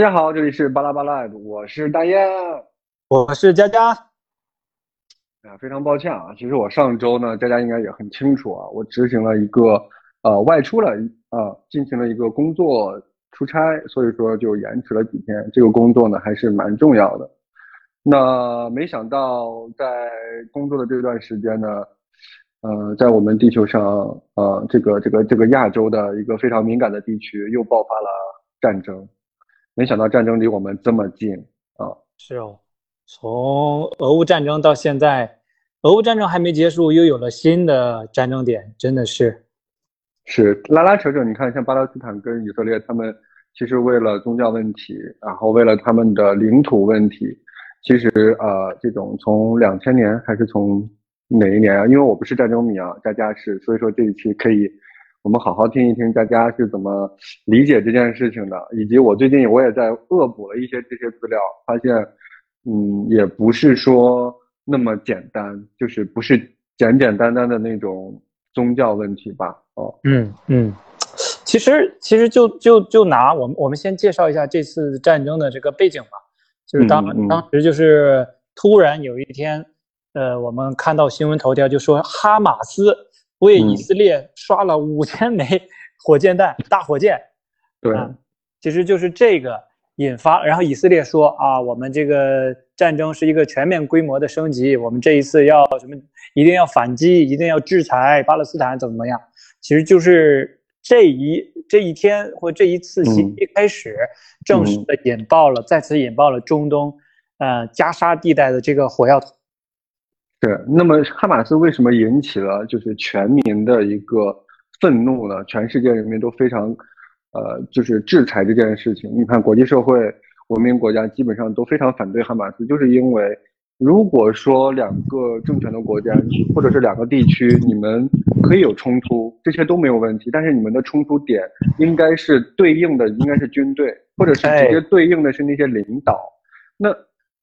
大家好，这里是巴拉巴拉，我是大雁。我是佳佳。啊，非常抱歉啊，其实我上周呢，佳佳应该也很清楚啊，我执行了一个呃外出了啊，进行了一个工作出差，所以说就延迟了几天。这个工作呢还是蛮重要的。那没想到在工作的这段时间呢，呃，在我们地球上呃这个这个这个亚洲的一个非常敏感的地区又爆发了战争。没想到战争离我们这么近啊！是哦，从俄乌战争到现在，俄乌战争还没结束，又有了新的战争点，真的是。是拉拉扯扯，你看，像巴勒斯坦跟以色列，他们其实为了宗教问题，然后为了他们的领土问题，其实呃，这种从两千年还是从哪一年啊？因为我不是战争迷啊，大家是，所以说这一期可以。我们好好听一听大家是怎么理解这件事情的，以及我最近我也在恶补了一些这些资料，发现，嗯，也不是说那么简单，就是不是简简单单的那种宗教问题吧？哦，嗯嗯，其实其实就就就拿我们我们先介绍一下这次战争的这个背景吧，就是当当时就是突然有一天，呃，我们看到新闻头条就说哈马斯。为以色列刷了五千枚 火箭弹，大火箭。对，其实就是这个引发。然后以色列说啊，我们这个战争是一个全面规模的升级，我们这一次要什么？一定要反击，一定要制裁巴勒斯坦，怎么怎么样？其实就是这一这一天或这一次袭击开始，正式的引爆了，再次引爆了中东，呃，加沙地带的这个火药桶。是，那么哈马斯为什么引起了就是全民的一个愤怒呢？全世界人民都非常，呃，就是制裁这件事情。你看，国际社会、文明国家基本上都非常反对哈马斯，就是因为如果说两个政权的国家或者是两个地区，你们可以有冲突，这些都没有问题，但是你们的冲突点应该是对应的，应该是军队，或者是直接对应的是那些领导，那。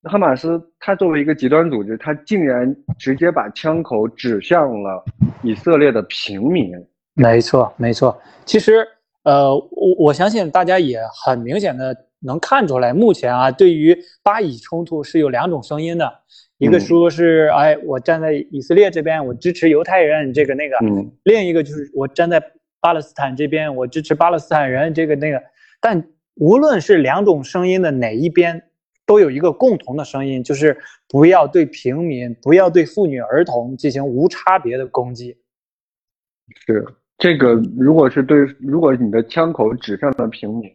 哈马斯他作为一个极端组织，他竟然直接把枪口指向了以色列的平民。没错，没错。其实，呃，我我相信大家也很明显的能看出来，目前啊，对于巴以冲突是有两种声音的。一个说是，哎，我站在以色列这边，我支持犹太人，这个那个；另一个就是我站在巴勒斯坦这边，我支持巴勒斯坦人，这个那个。但无论是两种声音的哪一边。都有一个共同的声音，就是不要对平民、不要对妇女儿童进行无差别的攻击。是这个，如果是对，如果你的枪口指向了平民，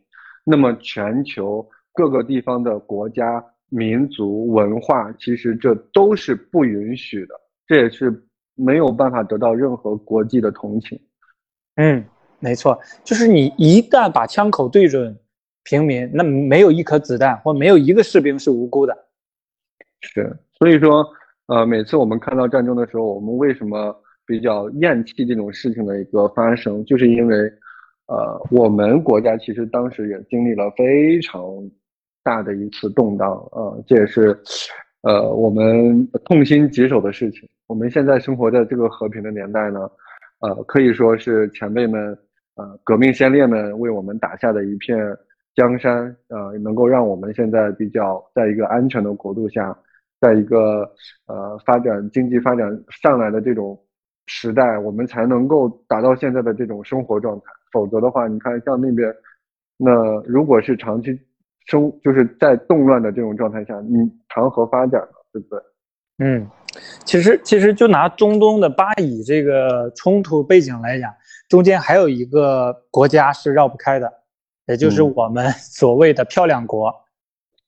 那么全球各个地方的国家、民族、文化，其实这都是不允许的，这也是没有办法得到任何国际的同情。嗯，没错，就是你一旦把枪口对准。平民那没有一颗子弹或没有一个士兵是无辜的，是所以说，呃，每次我们看到战争的时候，我们为什么比较厌弃这种事情的一个发生，就是因为，呃，我们国家其实当时也经历了非常大的一次动荡呃，这也是，呃，我们痛心疾首的事情。我们现在生活在这个和平的年代呢，呃，可以说是前辈们，呃，革命先烈们为我们打下的一片。江山，呃，能够让我们现在比较在一个安全的国度下，在一个呃发展经济发展上来的这种时代，我们才能够达到现在的这种生活状态。否则的话，你看像那边，那如果是长期生就是在动乱的这种状态下，你谈何发展呢？对不对？嗯，其实其实就拿中东的巴以这个冲突背景来讲，中间还有一个国家是绕不开的。也就是我们 所谓的漂亮国，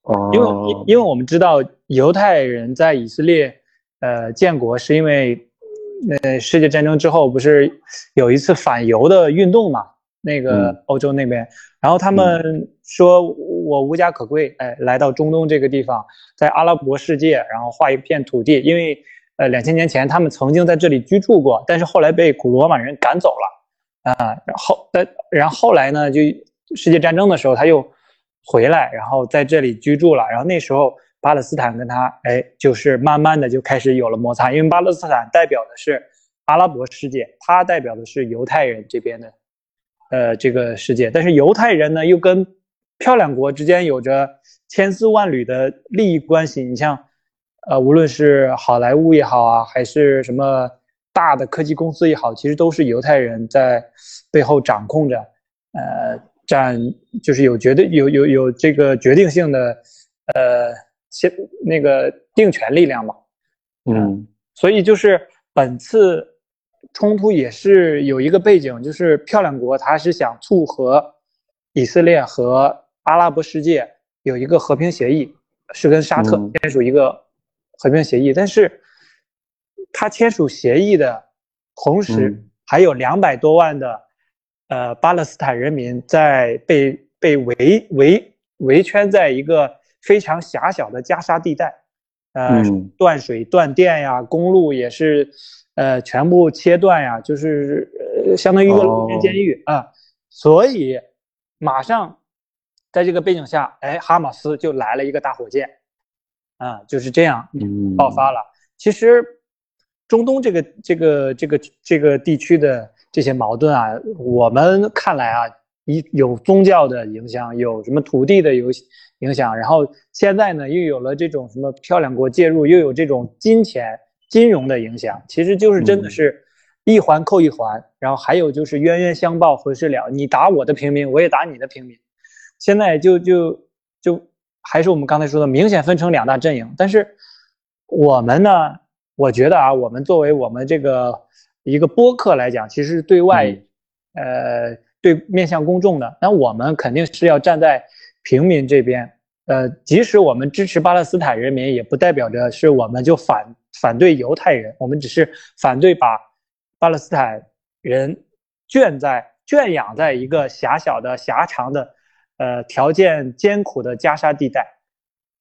哦，因为因为我们知道犹太人在以色列，呃，建国是因为，呃，世界战争之后不是有一次反犹的运动嘛？那个欧洲那边，然后他们说我无家可归，哎，来到中东这个地方，在阿拉伯世界，然后划一片土地，因为呃，两千年前他们曾经在这里居住过，但是后来被古罗马人赶走了，啊，然后但，然后后来呢就。世界战争的时候，他又回来，然后在这里居住了。然后那时候，巴勒斯坦跟他，哎，就是慢慢的就开始有了摩擦。因为巴勒斯坦代表的是阿拉伯世界，他代表的是犹太人这边的，呃，这个世界。但是犹太人呢，又跟漂亮国之间有着千丝万缕的利益关系。你像，呃，无论是好莱坞也好啊，还是什么大的科技公司也好，其实都是犹太人在背后掌控着，呃，占就是有决定有有有这个决定性的，呃，先那个定权力量嘛。嗯，所以就是本次冲突也是有一个背景，就是漂亮国它是想促和以色列和阿拉伯世界有一个和平协议，是跟沙特签署一个和平协议，但是他签署协议的同时，还有两百多万的呃巴勒斯坦人民在被被围围围圈在一个非常狭小的加沙地带。呃，断水断电呀，公路也是，呃，全部切断呀，就是呃，相当于一个露天监狱啊。所以，马上在这个背景下，哎，哈马斯就来了一个大火箭，啊，就是这样爆发了。其实，中东这个这个这个这个地区的这些矛盾啊，我们看来啊，一有宗教的影响，有什么土地的有。影响，然后现在呢，又有了这种什么漂亮国介入，又有这种金钱、金融的影响，其实就是真的是一环扣一环，然后还有就是冤冤相报何时了？你打我的平民，我也打你的平民，现在就就就还是我们刚才说的，明显分成两大阵营。但是我们呢，我觉得啊，我们作为我们这个一个播客来讲，其实对外，呃，对面向公众的，那我们肯定是要站在。平民这边，呃，即使我们支持巴勒斯坦人民，也不代表着是我们就反反对犹太人。我们只是反对把巴勒斯坦人圈在圈养在一个狭小的狭长的，呃，条件艰苦的加沙地带，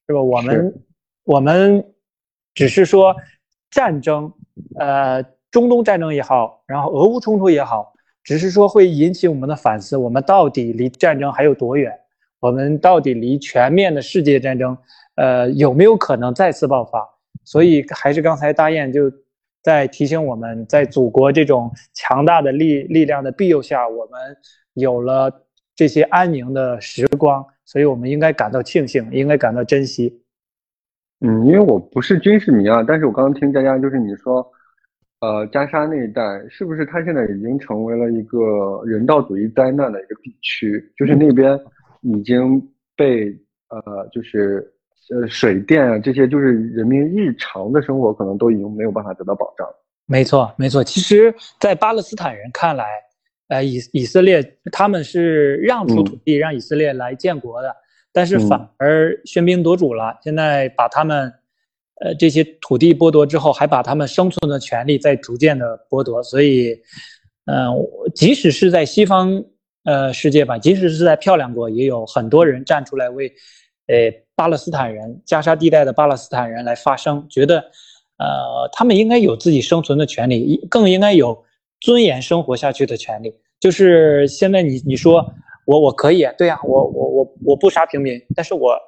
是吧？我们我们只是说战争，呃，中东战争也好，然后俄乌冲突也好，只是说会引起我们的反思：我们到底离战争还有多远？我们到底离全面的世界战争，呃，有没有可能再次爆发？所以还是刚才大雁就在提醒我们，在祖国这种强大的力力量的庇佑下，我们有了这些安宁的时光，所以我们应该感到庆幸，应该感到珍惜。嗯，因为我不是军事迷啊，但是我刚刚听佳佳就是你说，呃，加沙那一带是不是它现在已经成为了一个人道主义灾难的一个地区？就是那边。已经被呃，就是呃，水电啊这些，就是人民日常的生活，可能都已经没有办法得到保障。没错，没错。其实，在巴勒斯坦人看来，呃，以以色列他们是让出土地让以色列来建国的，但是反而喧宾夺主了。现在把他们呃这些土地剥夺之后，还把他们生存的权利在逐渐的剥夺。所以，嗯，即使是在西方。呃，世界吧，即使是在漂亮国，也有很多人站出来为，呃，巴勒斯坦人、加沙地带的巴勒斯坦人来发声，觉得，呃，他们应该有自己生存的权利，更应该有尊严生活下去的权利。就是现在你你说我我可以，对呀，我我我我不杀平民，但是我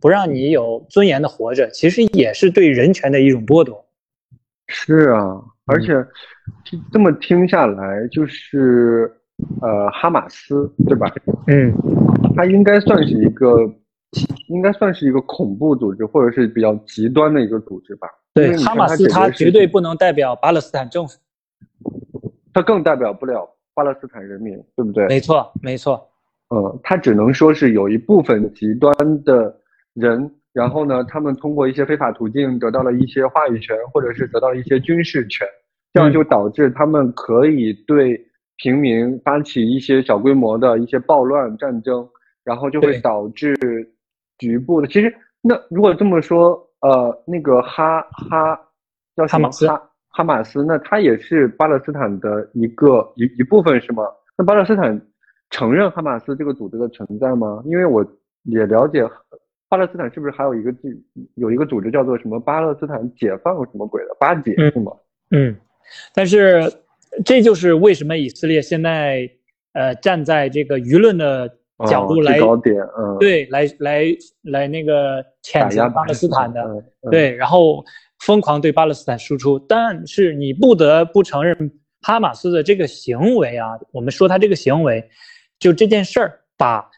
不让你有尊严的活着，其实也是对人权的一种剥夺。是啊，而且这么听下来，就是。呃，哈马斯对吧？嗯，它应该算是一个，应该算是一个恐怖组织，或者是比较极端的一个组织吧。对，哈马斯它绝对不能代表巴勒斯坦政府，它更代表不了巴勒斯坦人民，对不对？没错，没错。嗯，它只能说是有一部分极端的人，然后呢，他们通过一些非法途径得到了一些话语权，或者是得到了一些军事权，这样就导致他们可以对。平民发起一些小规模的一些暴乱战争，然后就会导致局部的。其实，那如果这么说，呃，那个哈哈叫什么哈哈马斯，那他也是巴勒斯坦的一个一一部分是吗？那巴勒斯坦承认哈马斯这个组织的存在吗？因为我也了解，巴勒斯坦是不是还有一个组有一个组织叫做什么巴勒斯坦解放什么鬼的巴解是吗？嗯，但是。这就是为什么以色列现在，呃，站在这个舆论的角度来高点，嗯，对，来来来那个谴责巴勒斯坦的，对，然后疯狂对巴勒斯坦输出。但是你不得不承认，哈马斯的这个行为啊，我们说他这个行为，就这件事儿，把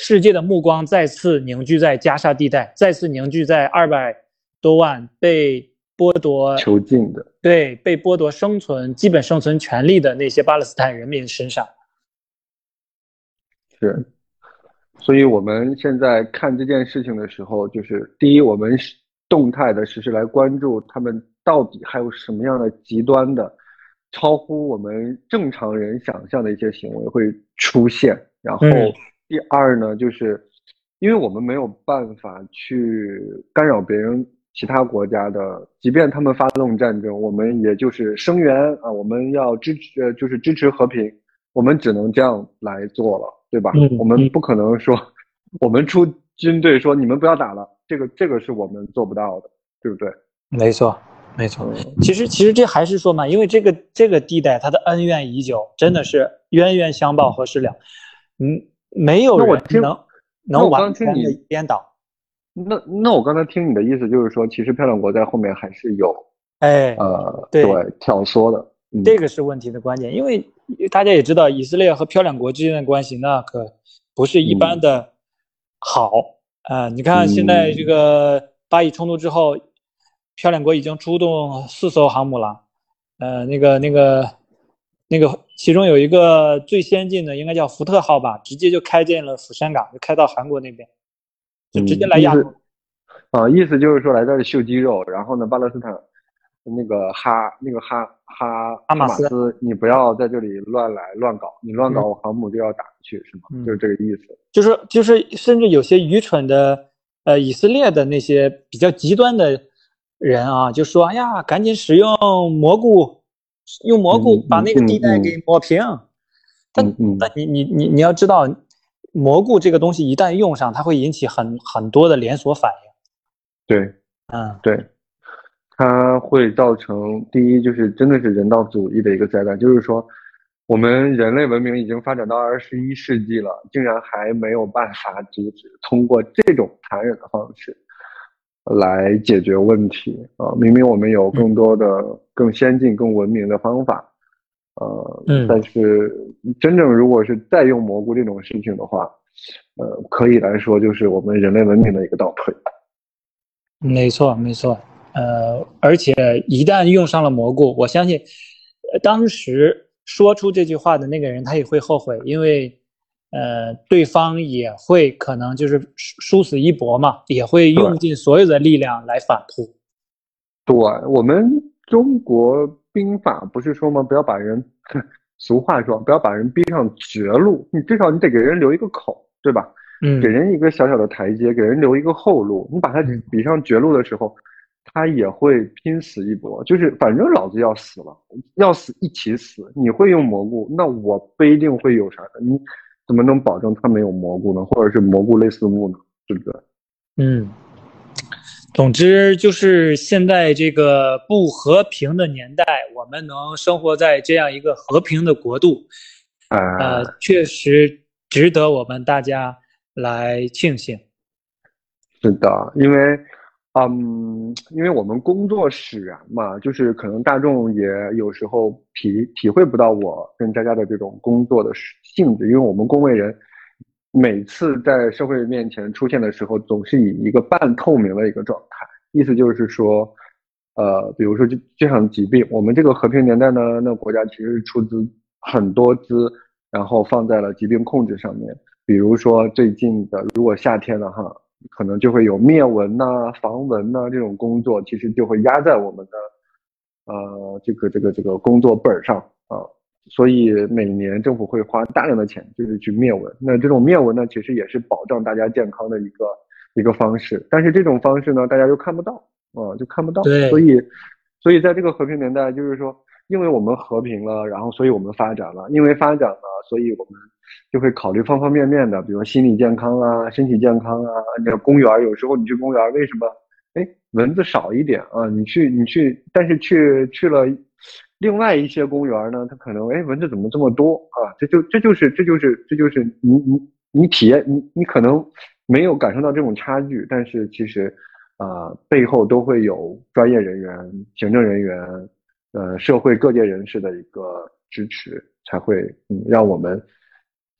世界的目光再次凝聚在加沙地带，再次凝聚在二百多万被剥夺囚禁的，对，被剥夺生存基本生存权利的那些巴勒斯坦人民身上。是，所以我们现在看这件事情的时候，就是第一，我们动态的实时来关注他们到底还有什么样的极端的。超乎我们正常人想象的一些行为会出现，然后第二呢，就是因为我们没有办法去干扰别人其他国家的，即便他们发动战争，我们也就是声援啊，我们要支持，就是支持和平，我们只能这样来做了，对吧？我们不可能说我们出军队说你们不要打了，这个这个是我们做不到的，对不对？没错。没错，其实其实这还是说嘛，因为这个这个地带它的恩怨已久，真的是冤冤相报何时了？嗯，没有人能能完全的颠倒。那那我刚才听你的意思就是说，其实漂亮国在后面还是有哎呃对挑唆的，这个是问题的关键，因为大家也知道，以色列和漂亮国之间的关系那可不是一般的好啊。你看现在这个巴以冲突之后。漂亮国已经出动四艘航母了，呃，那个、那个、那个，其中有一个最先进的，应该叫福特号吧，直接就开进了釜山港，就开到韩国那边，就直接来亚洲。啊，意思就是说来这里秀肌肉，然后呢，巴勒斯坦那个哈那个哈哈哈马斯，你不要在这里乱来乱搞，你乱搞，我航母就要打过去，是吗？就是这个意思。就是就是，甚至有些愚蠢的，呃，以色列的那些比较极端的。人啊，就说：“哎呀，赶紧使用蘑菇，用蘑菇把那个地带给抹平。”但但你你你你要知道，蘑菇这个东西一旦用上，它会引起很很多的连锁反应。对，嗯，对，它会造成第一就是真的是人道主义的一个灾难，就是说我们人类文明已经发展到二十一世纪了，竟然还没有办法阻止通过这种残忍的方式。来解决问题啊！明明我们有更多的、更先进、更文明的方法，呃，但是真正如果是再用蘑菇这种事情的话，呃，可以来说就是我们人类文明的一个倒退。没错，没错，呃，而且一旦用上了蘑菇，我相信当时说出这句话的那个人他也会后悔，因为。呃，对方也会可能就是殊死一搏嘛，也会用尽所有的力量来反扑。对我们中国兵法不是说吗？不要把人，俗话说，不要把人逼上绝路。你至少你得给人留一个口，对吧？嗯，给人一个小小的台阶，给人留一个后路。你把他逼上绝路的时候，他也会拼死一搏。就是反正老子要死了，要死一起死。你会用蘑菇，那我不一定会有啥的。你。怎么能保证它没有蘑菇呢？或者是蘑菇类似物呢？对不对？嗯，总之就是现在这个不和平的年代，我们能生活在这样一个和平的国度，呃，确实值得我们大家来庆幸。是的，因为。嗯，因为我们工作使然嘛，就是可能大众也有时候体体会不到我跟佳佳的这种工作的性质，因为我们工位人每次在社会面前出现的时候，总是以一个半透明的一个状态，意思就是说，呃，比如说就这场疾病，我们这个和平年代呢，那国家其实是出资很多资，然后放在了疾病控制上面，比如说最近的，如果夏天了哈。可能就会有灭蚊呐、防蚊呐这种工作，其实就会压在我们的呃这个这个这个工作本上啊。所以每年政府会花大量的钱，就是去灭蚊。那这种灭蚊呢，其实也是保障大家健康的一个一个方式。但是这种方式呢，大家又看不到啊，就看不到。所以，所以在这个和平年代，就是说。因为我们和平了，然后所以我们发展了。因为发展了，所以我们就会考虑方方面面的，比如心理健康啊、身体健康啊。那公园有时候你去公园，为什么？哎，蚊子少一点啊？你去你去，但是去去了另外一些公园呢，它可能哎蚊子怎么这么多啊？这就这就是这就是这就是你你你体验你你可能没有感受到这种差距，但是其实啊背后都会有专业人员、行政人员。呃，社会各界人士的一个支持，才会嗯让我们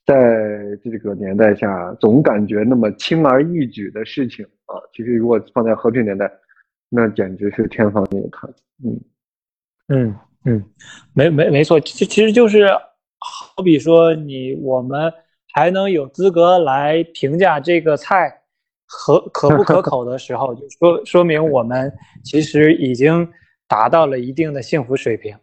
在这个年代下，总感觉那么轻而易举的事情啊，其实如果放在和平年代，那简直是天方夜谭。嗯嗯嗯，没没没错，其其实就是好比说你我们还能有资格来评价这个菜可可不可口的时候，就说说明我们其实已经达到了一定的幸福水平。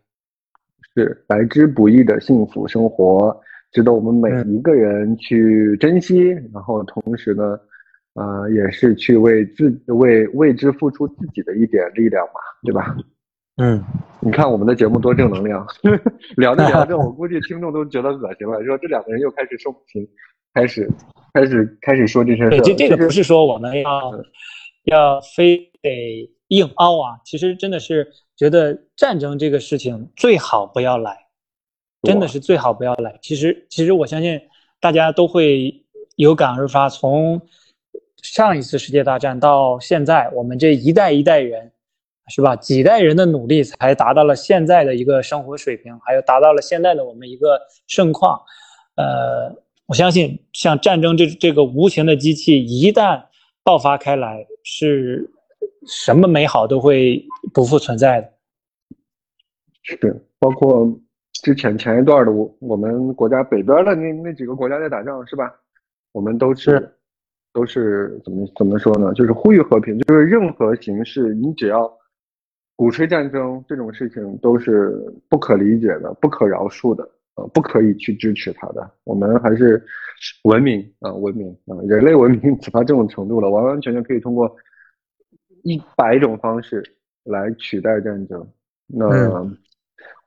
是来之不易的幸福生活，值得我们每一个人去珍惜。然后同时呢，呃，也是去为自为为之付出自己的一点力量嘛，对吧？嗯，你看我们的节目多正能量，聊着聊着，我估计听众都觉得恶心了，说这两个人又开始说不清，开始开始开始说这些事。对，这这个不是说我们要要非得硬凹啊，其实真的是。觉得战争这个事情最好不要来，真的是最好不要来。其实，其实我相信大家都会有感而发。从上一次世界大战到现在，我们这一代一代人，是吧？几代人的努力才达到了现在的一个生活水平，还有达到了现在的我们一个盛况。呃，我相信像战争这这个无情的机器一旦爆发开来，是。什么美好都会不复存在的，是包括之前前一段的我我们国家北边的那那几个国家在打仗是吧？我们都是都是怎么怎么说呢？就是呼吁和平，就是任何形式你只要鼓吹战争这种事情都是不可理解的、不可饶恕的，呃，不可以去支持他的。我们还是文明啊，文明啊，人类文明走 到这种程度了，完完全全可以通过。一百种方式来取代战争，那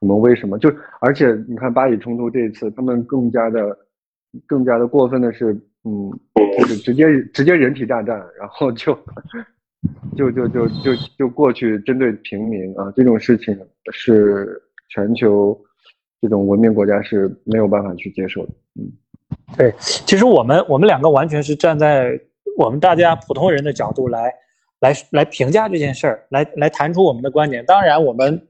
我们为什么就？而且你看巴以冲突这一次，他们更加的、更加的过分的是，嗯，就是直接直接人体炸弹，然后就就就就就就过去针对平民啊，这种事情是全球这种文明国家是没有办法去接受的。嗯，对，其实我们我们两个完全是站在我们大家普通人的角度来。来来评价这件事儿，来来谈出我们的观点。当然，我们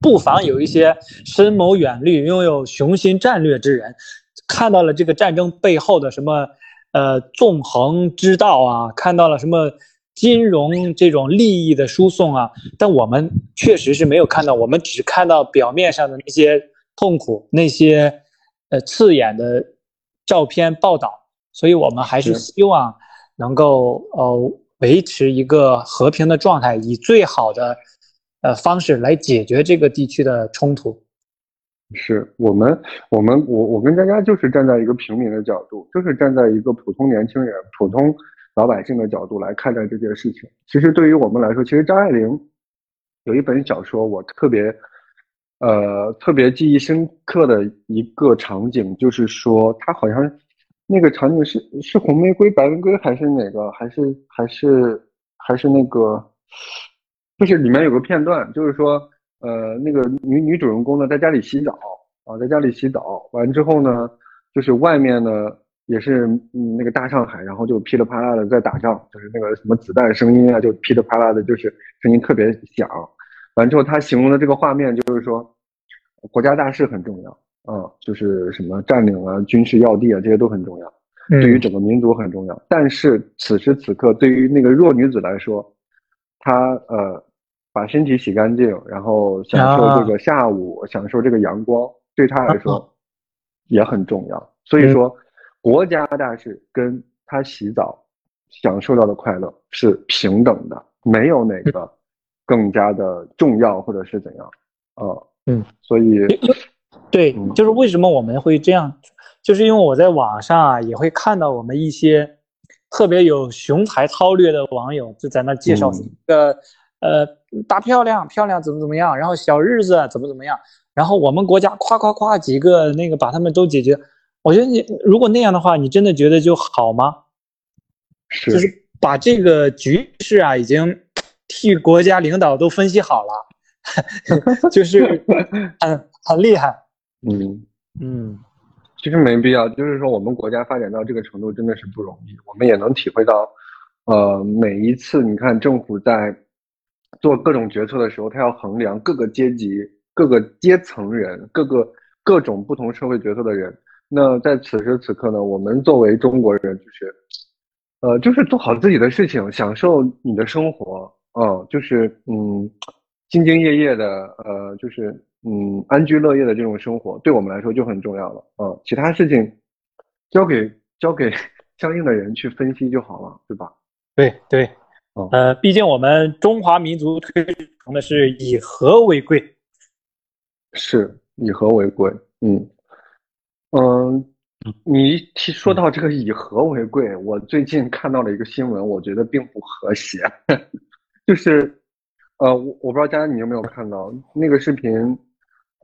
不妨有一些深谋远虑、拥有雄心战略之人，看到了这个战争背后的什么呃纵横之道啊，看到了什么金融这种利益的输送啊。但我们确实是没有看到，我们只看到表面上的那些痛苦、那些呃刺眼的照片报道。所以我们还是希望能够呃。维持一个和平的状态，以最好的呃方式来解决这个地区的冲突。是我们，我们，我我跟佳佳就是站在一个平民的角度，就是站在一个普通年轻人、普通老百姓的角度来看待这件事情。其实对于我们来说，其实张爱玲有一本小说，我特别呃特别记忆深刻的一个场景，就是说她好像。那个场景是是红玫瑰、白玫瑰还是哪个？还是还是还是那个？就是里面有个片段，就是说，呃，那个女女主人公呢，在家里洗澡啊，在家里洗澡完之后呢，就是外面呢也是嗯那个大上海，然后就噼里啪啦的在打仗，就是那个什么子弹声音啊，就噼里啪啦的，就是声音特别响。完之后，他形容的这个画面就是说，国家大事很重要。啊，就是什么占领啊、军事要地啊，这些都很重要，对于整个民族很重要。但是此时此刻，对于那个弱女子来说，她呃，把身体洗干净，然后享受这个下午，享受这个阳光，对她来说也很重要。所以说，国家大事跟她洗澡享受到的快乐是平等的，没有哪个更加的重要或者是怎样啊？嗯，所以。对，就是为什么我们会这样，就是因为我在网上啊也会看到我们一些特别有雄才韬略的网友就在那介绍一个呃大漂亮漂亮怎么怎么样，然后小日子怎么怎么样，然后我们国家夸夸夸几个那个把他们都解决。我觉得你如果那样的话，你真的觉得就好吗？是，就是把这个局势啊已经替国家领导都分析好了，就是 很很厉害。嗯嗯，其实没必要。就是说，我们国家发展到这个程度真的是不容易。我们也能体会到，呃，每一次你看政府在做各种决策的时候，他要衡量各个阶级、各个阶层人、各个各种不同社会角色的人那在此时此刻呢，我们作为中国人，就是，呃，就是做好自己的事情，享受你的生活，嗯，就是嗯，兢兢业业的，呃，就是嗯，安居乐业的这种生活，对我们来说就很重要了，嗯，其他事情交给交给 相应的人去分析就好了，对吧？对对，呃，毕竟我们中华民族推崇的是以和为贵，是以和为贵，嗯。嗯，你提说到这个以和为贵，我最近看到了一个新闻，我觉得并不和谐。就是，呃，我我不知道佳佳你有没有看到那个视频，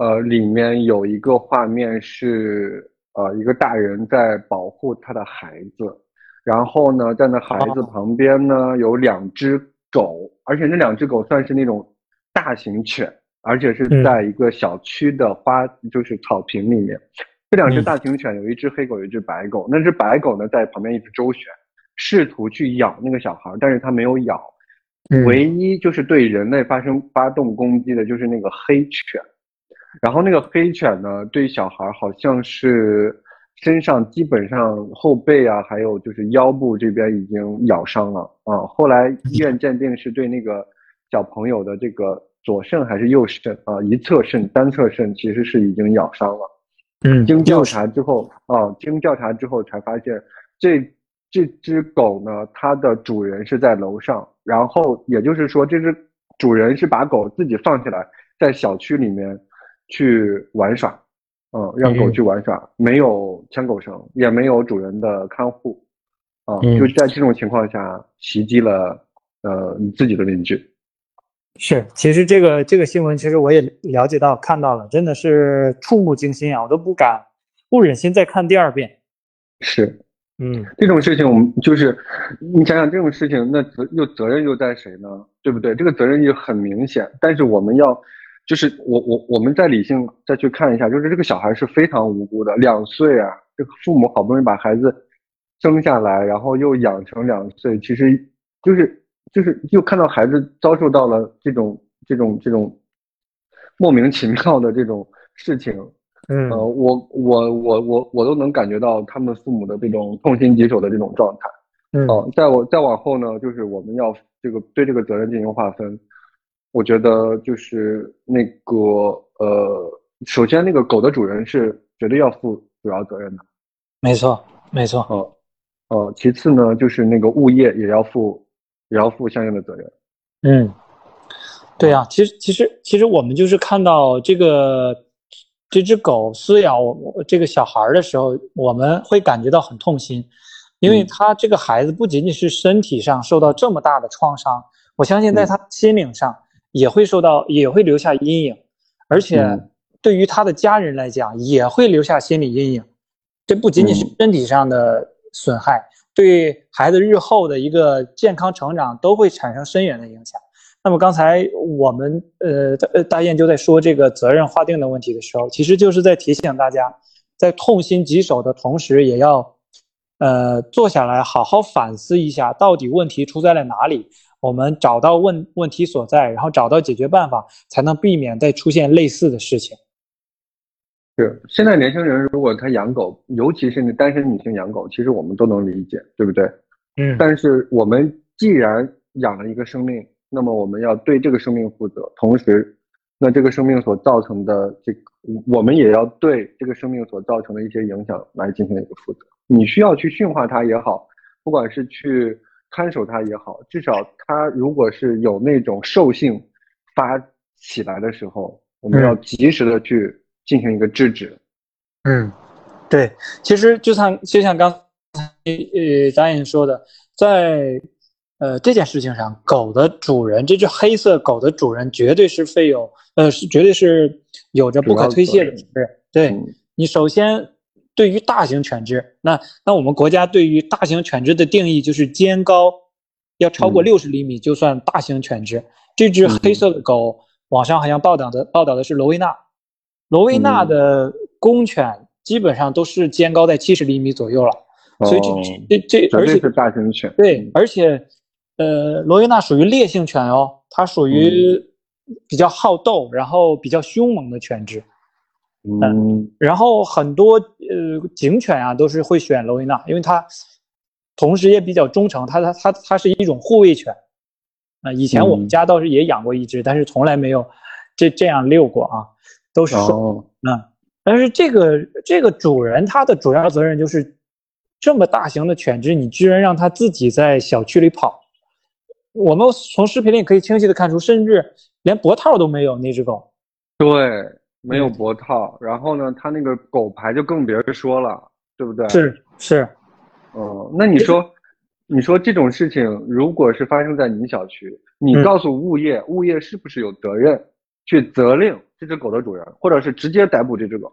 呃，里面有一个画面是，呃，一个大人在保护他的孩子，然后呢，在那孩子旁边呢有两只狗，而且那两只狗算是那种大型犬，而且是在一个小区的花，就是草坪里面。这两只大型犬有一只黑狗，有一只白狗。那只白狗呢，在旁边一直周旋，试图去咬那个小孩，但是它没有咬。唯一就是对人类发生发动攻击的，就是那个黑犬。然后那个黑犬呢，对小孩好像是身上基本上后背啊，还有就是腰部这边已经咬伤了啊。后来医院鉴定是对那个小朋友的这个左肾还是右肾啊，一侧肾、单侧肾其实是已经咬伤了。嗯，经调查之后啊，经调查之后才发现，这这只狗呢，它的主人是在楼上，然后也就是说，这只主人是把狗自己放起来，在小区里面去玩耍，嗯，让狗去玩耍，没有牵狗绳，也没有主人的看护，啊，就在这种情况下袭击了呃你自己的邻居。是，其实这个这个新闻，其实我也了解到看到了，真的是触目惊心啊！我都不敢，不忍心再看第二遍。是，嗯，这种事情我们就是，你想想这种事情，那责又责任又在谁呢？对不对？这个责任也很明显，但是我们要，就是我我我们再理性再去看一下，就是这个小孩是非常无辜的，两岁啊，这个父母好不容易把孩子生下来，然后又养成两岁，其实就是。就是又看到孩子遭受到了这种这种这种莫名其妙的这种事情，嗯，呃，我我我我我都能感觉到他们父母的这种痛心疾首的这种状态，嗯，再我再往后呢，就是我们要这个对这个责任进行划分，我觉得就是那个呃，首先那个狗的主人是绝对要负主要责任的，没错没错，呃呃，其次呢，就是那个物业也要负。也要负相应的责任。嗯，对呀，其实其实其实我们就是看到这个这只狗撕咬这个小孩的时候，我们会感觉到很痛心，因为他这个孩子不仅仅是身体上受到这么大的创伤，我相信在他心灵上也会受到，也会留下阴影，而且对于他的家人来讲也会留下心理阴影。这不仅仅是身体上的损害。对孩子日后的一个健康成长都会产生深远的影响。那么刚才我们呃大大雁就在说这个责任划定的问题的时候，其实就是在提醒大家，在痛心疾首的同时，也要呃坐下来好好反思一下，到底问题出在了哪里，我们找到问问题所在，然后找到解决办法，才能避免再出现类似的事情。是，现在年轻人如果他养狗，尤其是那单身女性养狗，其实我们都能理解，对不对？嗯。但是我们既然养了一个生命，那么我们要对这个生命负责，同时，那这个生命所造成的这个，我们也要对这个生命所造成的一些影响来进行一个负责。你需要去驯化它也好，不管是去看守它也好，至少它如果是有那种兽性发起来的时候，我们要及时的去。进行一个制止。嗯，对，其实就像就像刚才呃导演说的，在呃这件事情上，狗的主人这只黑色狗的主人绝对是负有呃是绝对是有着不可推卸的责任。对你首先对于大型犬只，那那我们国家对于大型犬只的定义就是肩高要超过六十厘米就算大型犬只。这只黑色的狗，网上好像报道的报道的是罗威纳。罗威纳的公犬基本上都是肩高在七十厘米左右了，所以这这这而且是大型犬。对，而且，呃，罗威纳属于烈性犬哦，它属于比较好斗，然后比较凶猛的犬只。嗯，然后很多呃警犬啊都是会选罗威纳，因为它同时也比较忠诚，它它它它是一种护卫犬。啊，以前我们家倒是也养过一只，但是从来没有这这样遛过啊，都是收。嗯，但是这个这个主人他的主要责任就是这么大型的犬只，你居然让它自己在小区里跑。我们从视频里可以清晰的看出，甚至连脖套都没有那只狗。对，没有脖套。然后呢，他那个狗牌就更别说了，对不对？是是。嗯，那你说。你说这种事情，如果是发生在你小区，你告诉物业，物业是不是有责任去责令这只狗的主人，或者是直接逮捕这只狗？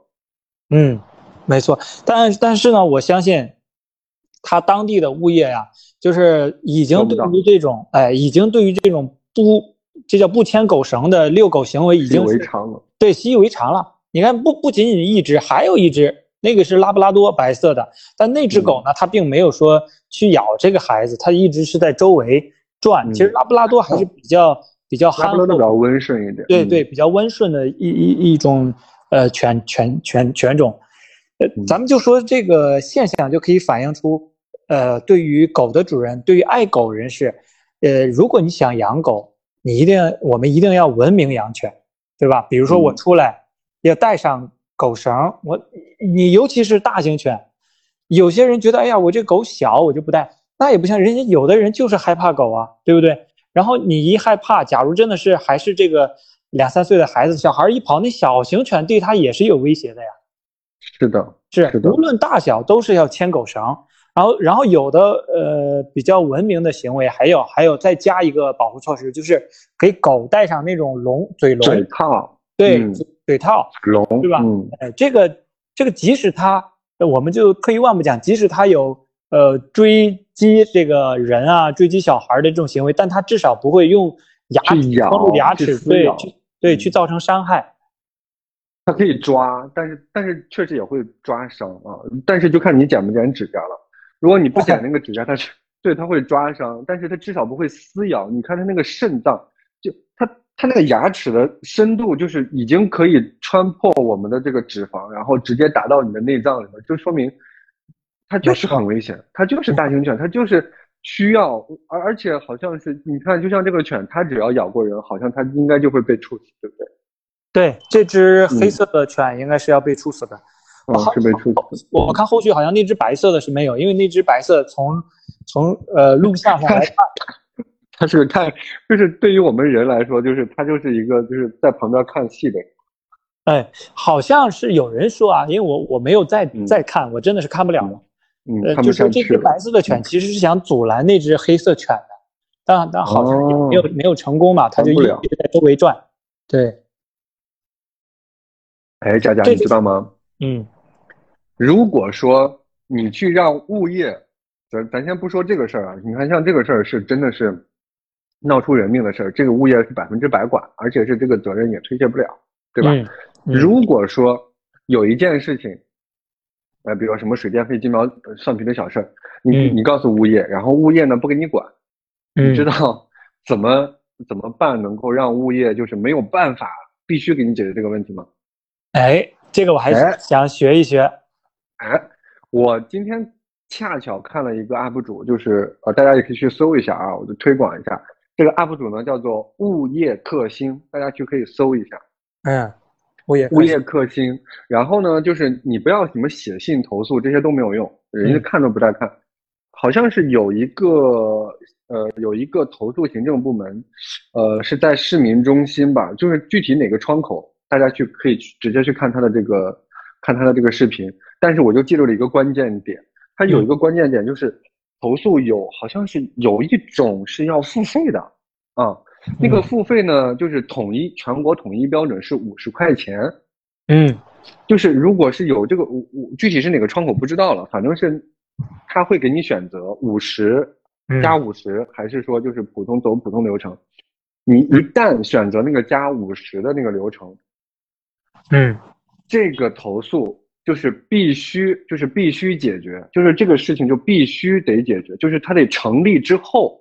嗯，没错。但但是呢，我相信他当地的物业呀，就是已经对于这种，哎，已经对于这种不，这叫不牵狗绳的遛狗行为已经。对，习以为常了。你看，不不仅仅一只，还有一只。那个是拉布拉多，白色的，但那只狗呢，它并没有说去咬这个孩子，它一直是在周围转。其实拉布拉多还是比较比较憨厚，比较温顺一点。对对，比较温顺的一一一种呃犬犬犬犬种。呃，咱们就说这个现象就可以反映出，呃，对于狗的主人，对于爱狗人士，呃，如果你想养狗，你一定我们一定要文明养犬，对吧？比如说我出来要带上。狗绳，我你尤其是大型犬，有些人觉得，哎呀，我这狗小，我就不带，那也不像人家有的人就是害怕狗啊，对不对？然后你一害怕，假如真的是还是这个两三岁的孩子，小孩一跑，那小型犬对他也是有威胁的呀。是的，是无论大小都是要牵狗绳，然后然后有的呃比较文明的行为，还有还有再加一个保护措施，就是给狗戴上那种笼嘴笼嘴套，对。嘴套笼对吧？哎，这个这个，即使它，我们就退一万步讲，即使它有呃追击这个人啊，追击小孩的这种行为，但它至少不会用牙咬住牙齿对去对去造成伤害。它可以抓，但是但是确实也会抓伤啊。但是就看你剪不剪指甲了。如果你不剪那个指甲，它是对它会抓伤，但是它至少不会撕咬。你看它那个肾脏，就它。它那个牙齿的深度就是已经可以穿破我们的这个脂肪，然后直接打到你的内脏里面，就说明它就是很危险。它就是大型犬，它就是需要，而而且好像是你看，就像这个犬，它只要咬过人，好像它应该就会被处死，对不对？对，这只黑色的犬应该是要被处死的。哦，是被处死。我看后续好像那只白色的是没有，因为那只白色从从呃录像上来看。它是个看，就是对于我们人来说，就是它就是一个就是在旁边看戏的。哎，好像是有人说啊，因为我我没有再再看，我真的是看不了了。嗯，就是这只白色的犬其实是想阻拦那只黑色犬的，但但好像没有没有成功嘛，它就一直在周围转。对。哎，佳佳，你知道吗？嗯。如果说你去让物业，咱咱先不说这个事儿啊，你看像这个事儿是真的是。闹出人命的事儿，这个物业是百分之百管，而且是这个责任也推卸不了，对吧？如果说有一件事情，呃，比如什么水电费、鸡毛蒜皮的小事儿，你你告诉物业，然后物业呢不给你管，你知道怎么怎么办能够让物业就是没有办法必须给你解决这个问题吗？哎，这个我还是想学一学。哎，我今天恰巧看了一个 UP 主，就是呃，大家也可以去搜一下啊，我就推广一下。这个 UP 主呢叫做物业克星，大家去可以搜一下。嗯，物业物业克星。然后呢，就是你不要什么写信投诉，这些都没有用，人家看都不带看。好像是有一个呃有一个投诉行政部门，呃是在市民中心吧，就是具体哪个窗口，大家去可以去直接去看他的这个看他的这个视频。但是我就记住了一个关键点，它有一个关键点就是。投诉有好像是有一种是要付费的，啊，那个付费呢就是统一全国统一标准是五十块钱，嗯，就是如果是有这个五五具体是哪个窗口不知道了，反正是他会给你选择五十加五十，还是说就是普通走普通流程，你一旦选择那个加五十的那个流程，嗯，这个投诉。就是必须，就是必须解决，就是这个事情就必须得解决，就是它得成立之后，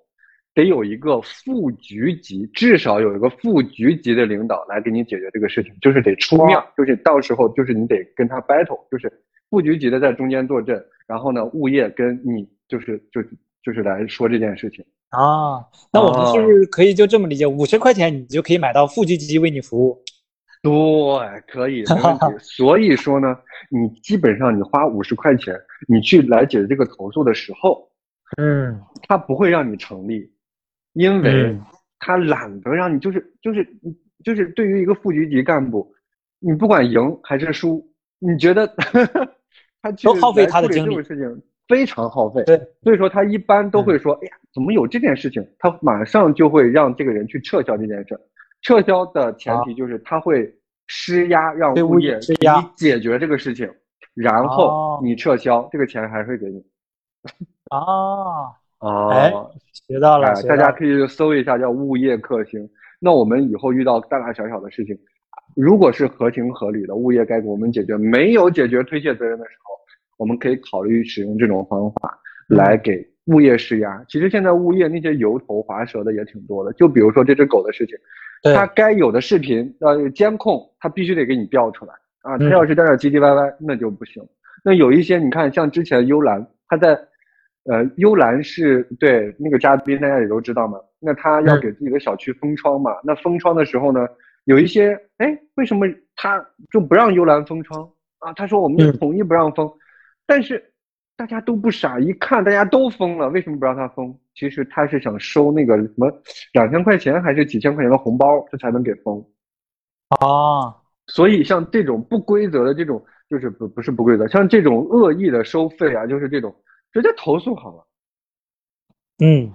得有一个副局级，至少有一个副局级的领导来给你解决这个事情，就是得出面，就是到时候就是你得跟他 battle，就是副局级的在中间坐镇，然后呢，物业跟你就是就是就是来说这件事情啊。那我们是不是可以就这么理解？五十块钱你就可以买到副局级为你服务？对，可以，没问题。所以说呢，你基本上你花五十块钱，你去来解决这个投诉的时候，嗯，他不会让你成立，因为他懒得让你，就是就是就是对于一个副局级干部，你不管赢还是输，你觉得 他都耗费他的精力，这种事情非常耗费。对，所以说他一般都会说，哎呀，怎么有这件事情？他马上就会让这个人去撤销这件事。撤销的前提就是他会施压，让物业施压解决这个事情，然后你撤销，这个钱还会给你。啊哦，学到了，大家可以搜一下叫物业克星。那我们以后遇到大大小小的事情，如果是合情合理的，物业该给我们解决；没有解决推卸责任的时候，我们可以考虑使用这种方法来给物业施压。其实现在物业那些油头滑舌的也挺多的，就比如说这只狗的事情。他该有的视频，呃，监控他必须得给你调出来啊！他要是在那唧唧歪歪，那就不行。那有一些，你看，像之前幽兰，他在，呃，幽兰是对那个嘉宾，大家也都知道嘛。那他要给自己的小区封窗嘛？那封窗的时候呢，有一些，哎，为什么他就不让幽兰封窗啊？他说我们统一不让封，但是。大家都不傻，一看大家都封了，为什么不让他封？其实他是想收那个什么两千块钱还是几千块钱的红包，这才能给封。啊，所以像这种不规则的这种，就是不不是不规则，像这种恶意的收费啊，就是这种直接投诉好了。嗯，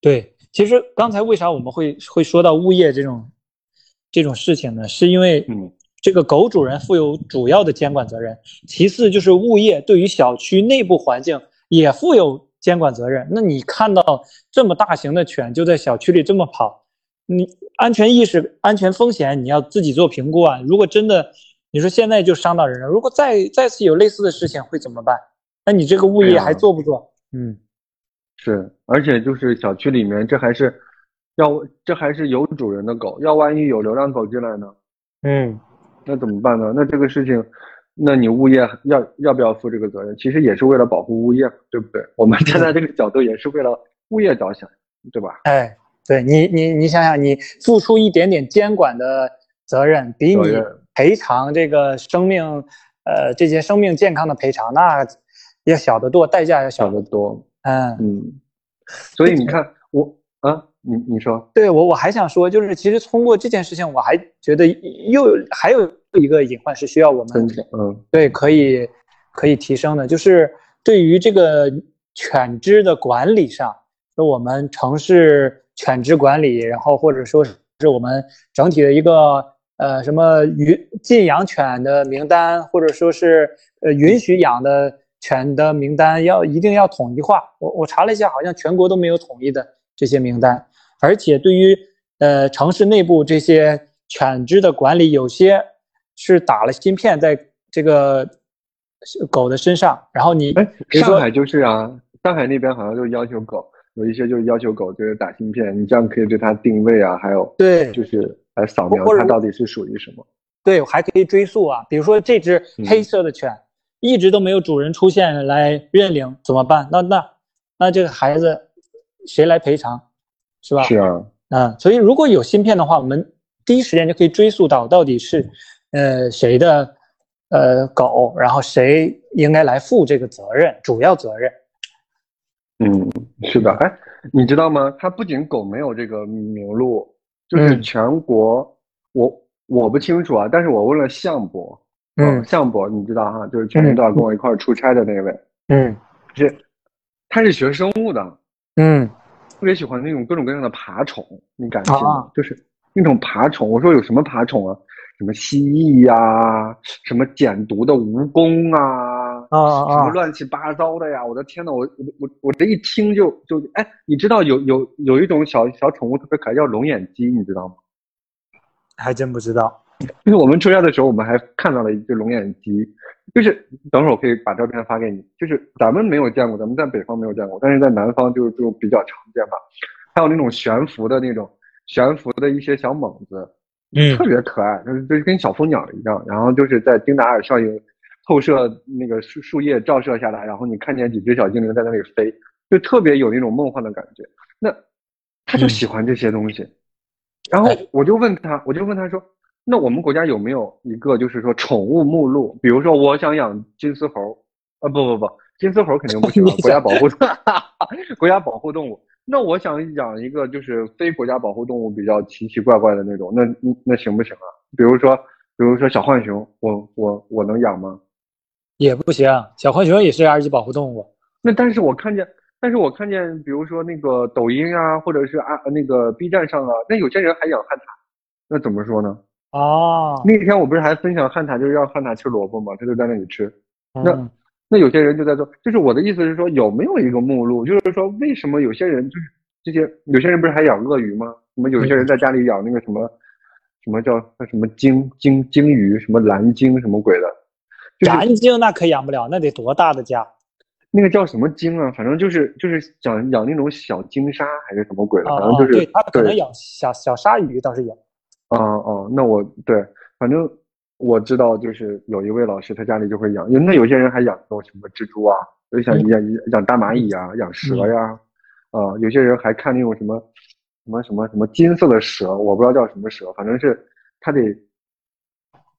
对，其实刚才为啥我们会会说到物业这种这种事情呢？是因为嗯。这个狗主人负有主要的监管责任，其次就是物业对于小区内部环境也负有监管责任。那你看到这么大型的犬就在小区里这么跑，你安全意识、安全风险你要自己做评估啊。如果真的你说现在就伤到人了，如果再再次有类似的事情会怎么办？那你这个物业还做不做？嗯，是，而且就是小区里面这还是要这还是有主人的狗，要万一有流浪狗进来呢？嗯。那怎么办呢？那这个事情，那你物业要要不要负这个责任？其实也是为了保护物业，对不对？我们站在这个角度也是为了物业着想，对吧？哎，对你，你你想想，你付出一点点监管的责任，比你赔偿这个生命，呃，这些生命健康的赔偿，那要小得多，代价要小得多。嗯嗯，所以你看我啊。你你说，对我我还想说，就是其实通过这件事情，我还觉得又还有一个隐患是需要我们，嗯，对，可以可以提升的，就是对于这个犬只的管理上，就我们城市犬只管理，然后或者说是我们整体的一个呃什么允禁养犬的名单，或者说是呃允许养的犬的名单，要一定要统一化。我我查了一下，好像全国都没有统一的这些名单。而且对于呃城市内部这些犬只的管理，有些是打了芯片在这个狗的身上，然后你哎，上海就是啊，上海那边好像就要求狗有一些就是要求狗就是打芯片，你这样可以对它定位啊，还有对，就是来扫描它到底是属于什么，对，还可以追溯啊。比如说这只黑色的犬一直都没有主人出现来认领，怎么办？那那那这个孩子谁来赔偿？是吧？是啊，啊，所以如果有芯片的话，我们第一时间就可以追溯到到底是，呃，谁的，呃，狗，然后谁应该来负这个责任，主要责任。嗯，是的，哎，你知道吗？它不仅狗没有这个名录，就是全国，我我不清楚啊，但是我问了项博，嗯，向博，你知道哈，就是前一段跟我一块出差的那位，嗯，是，他是学生物的，嗯。特别喜欢那种各种各样的爬虫，你敢信吗？就是那种爬虫。我说有什么爬虫啊？什么蜥蜴呀？什么减毒的蜈蚣啊？啊什么乱七八糟的呀！我的天呐，我我我我这一听就就哎，你知道有有有一种小小宠物特别可爱，叫龙眼鸡，你知道吗？还真不知道。就是我们出差的时候，我们还看到了一只龙眼鸡。就是等会儿我可以把照片发给你。就是咱们没有见过，咱们在北方没有见过，但是在南方就就比较常见吧。还有那种悬浮的那种悬浮的一些小猛子，嗯，特别可爱，就是就是跟小蜂鸟一样。然后就是在丁达尔效应透射那个树树叶照射下来，然后你看见几只小精灵在那里飞，就特别有那种梦幻的感觉。那他就喜欢这些东西，然后我就问他，我就问他说，那我们国家有没有一个就是说宠物目录？比如说我想养金丝猴，啊不不不，金丝猴肯定不行，国家保护 国家保护动物。那我想养一个就是非国家保护动物，比较奇奇怪怪的那种，那那行不行啊？比如说，比如说小浣熊，我我我能养吗？也不行，小浣熊也是二级保护动物。那但是我看见，但是我看见，比如说那个抖音啊，或者是啊那个 B 站上啊，那有些人还养汉獭，那怎么说呢？哦，那天我不是还分享汉塔，就是让汉塔吃萝卜嘛，他就在那里吃。那那有些人就在做，就是我的意思是说，有没有一个目录？就是说，为什么有些人就是这些有些人不是还养鳄鱼吗？什么有些人在家里养那个什么什么叫什么鲸鲸鲸鱼，什么蓝鲸什么鬼的？蓝鲸那可养不了，那得多大的家？那个叫什么鲸啊？反正就是就是养养那种小鲸鲨还是什么鬼的？反正就是对他可能养小小鲨鱼倒是有。哦哦，那我对，反正我知道，就是有一位老师，他家里就会养，因为那有些人还养那种什么蜘蛛啊，就想养养大蚂蚁啊，养蛇呀，啊，有些人还看那种什么什么什么什么金色的蛇，我不知道叫什么蛇，反正是他得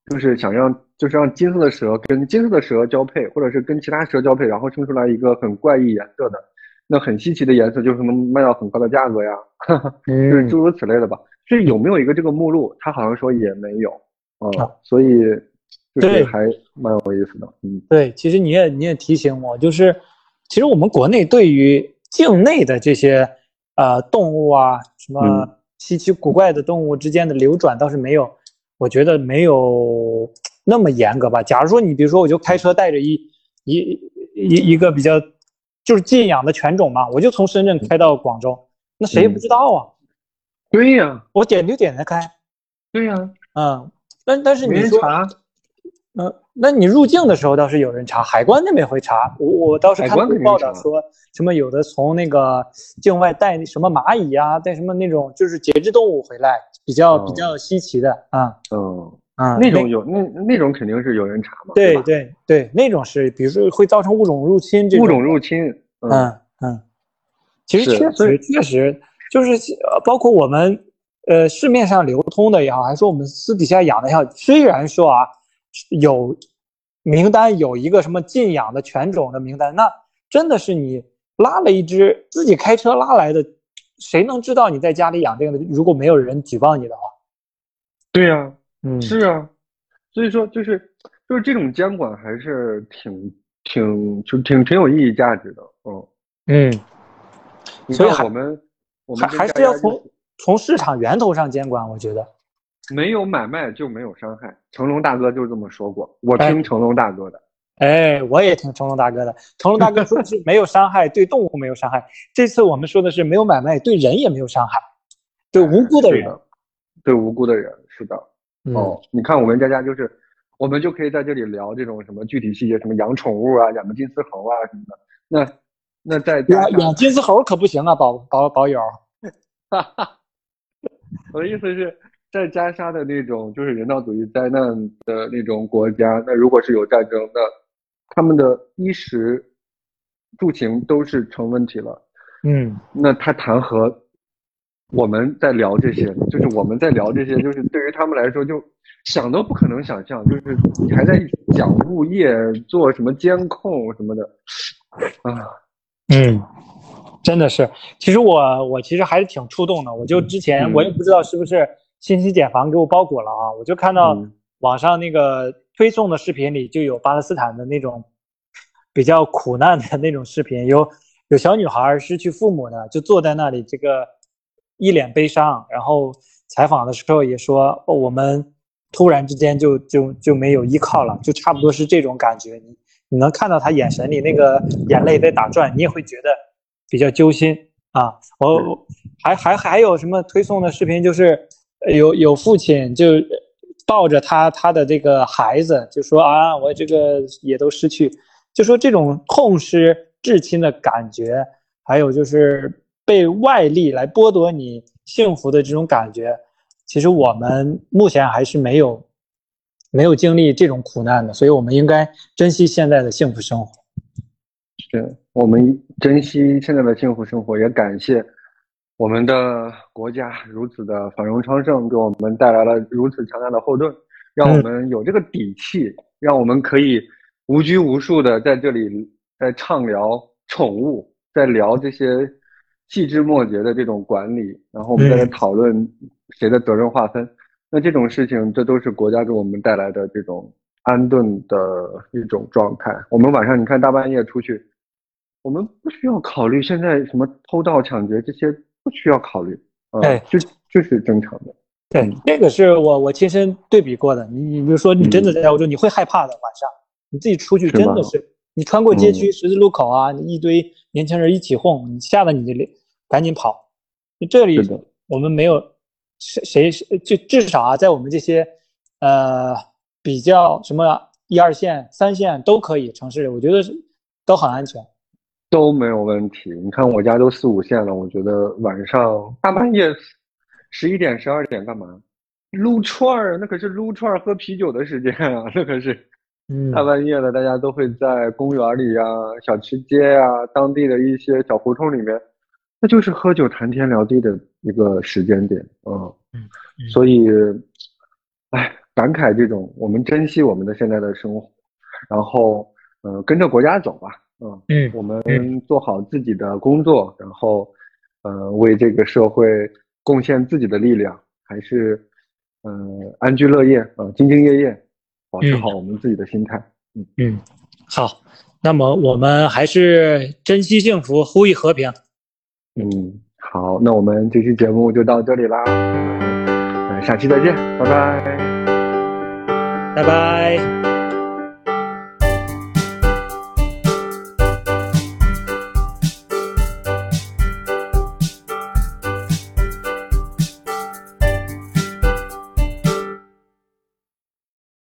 就是想让。就是让金色的蛇跟金色的蛇交配，或者是跟其他蛇交配，然后生出来一个很怪异颜色的，那很稀奇的颜色，就是能卖到很高的价格呀，就是诸如此类的吧。所以有没有一个这个目录？他好像说也没有，嗯，所以就是还蛮有意思的。嗯，对，其实你也你也提醒我，就是其实我们国内对于境内的这些呃动物啊，什么稀奇古怪的动物之间的流转倒是没有，我觉得没有。那么严格吧？假如说你比如说，我就开车带着一一一一个比较就是禁养的犬种嘛，我就从深圳开到广州，那谁也不知道啊。对呀，我点就点得开。对呀，嗯，但但是你说，嗯，那你入境的时候倒是有人查，海关那边会查。我我倒是看过报道说什么有的从那个境外带什么蚂蚁啊，带什么那种就是节肢动物回来，比较比较稀奇的啊。嗯。啊，那种有那那种肯定是有人查嘛，对对对，那种是，比如说会造成物种入侵这种。物种入侵，嗯嗯，其实确实确实就是包括我们呃市面上流通的也好，还是我们私底下养的也好，虽然说啊有名单有一个什么禁养的犬种的名单，那真的是你拉了一只自己开车拉来的，谁能知道你在家里养这个？如果没有人举报你的话，对呀。嗯，是啊，所以说就是就是这种监管还是挺挺就挺挺有意义价值的，嗯嗯，所以我们我们还还是要从从市场源头上监管，我觉得没有买卖就没有伤害，成龙大哥就这么说过，我听成龙大哥的，哎，我也听成龙大哥的，成龙大哥说的是没有伤害，对动物没有伤害，这次我们说的是没有买卖，对人也没有伤害，对无辜的人，对无辜的人，是的。哦，你看我们佳佳就是，我们就可以在这里聊这种什么具体细节，什么养宠物啊，养个金丝猴啊什么的。那那在养养金丝猴可不行啊，宝宝宝友。哈哈，我的意思是在加沙的那种就是人道主义灾难的那种国家，那如果是有战争，那他们的衣食住行都是成问题了。嗯，那他谈何？我们在聊这些，就是我们在聊这些，就是对于他们来说，就想都不可能想象，就是你还在讲物业做什么监控什么的，啊，嗯，真的是，其实我我其实还是挺触动的，我就之前我也不知道是不是信息茧房给我包裹了啊，我就看到网上那个推送的视频里就有巴勒斯坦的那种比较苦难的那种视频，有 有小女孩失去父母的，就坐在那里这个。一脸悲伤，然后采访的时候也说，我们突然之间就就就没有依靠了，就差不多是这种感觉。你你能看到他眼神里那个眼泪在打转，你也会觉得比较揪心啊。我还还还有什么推送的视频，就是有有父亲就抱着他他的这个孩子，就说啊，我这个也都失去，就说这种痛失至亲的感觉，还有就是。被外力来剥夺你幸福的这种感觉，其实我们目前还是没有没有经历这种苦难的，所以我们应该珍惜现在的幸福生活。是我们珍惜现在的幸福生活，也感谢我们的国家如此的繁荣昌盛，给我们带来了如此强大的后盾，让我们有这个底气，让我们可以无拘无束的在这里在畅聊宠物，在聊这些细枝末节的这种管理，然后我们在这讨论谁的责任划分。那这种事情，这都是国家给我们带来的这种安顿的一种状态。我们晚上你看大半夜出去，我们不需要考虑现在什么偷盗抢劫这些，不需要考虑，哎，就就是正常的。对，这个是我我亲身对比过的。你你比如说，你真的在欧洲，你会害怕的。晚上你自己出去，真的是你穿过街区十字路口啊，一堆年轻人一起哄，你吓得你就赶紧跑。这里我们没有。谁谁就至少啊，在我们这些呃比较什么一二线、三线都可以城市，我觉得是都很安全，都没有问题。你看我家都四五线了，我觉得晚上大半夜十一点、十二点干嘛？撸串儿，那可是撸串儿喝啤酒的时间啊，那可是大半夜的，大家都会在公园里呀、小吃街呀、当地的一些小胡同里面。那就是喝酒谈天聊地的一个时间点，嗯，所以，哎，感慨这种，我们珍惜我们的现在的生活，然后，嗯，跟着国家走吧，嗯，嗯，我们做好自己的工作，然后，呃，为这个社会贡献自己的力量，还是，嗯，安居乐业，呃，兢兢业业，保持好我们自己的心态，嗯。嗯，好，那么我们还是珍惜幸福，呼吁和平。嗯，好，那我们这期节目就到这里啦，嗯，下期再见，拜拜，拜拜。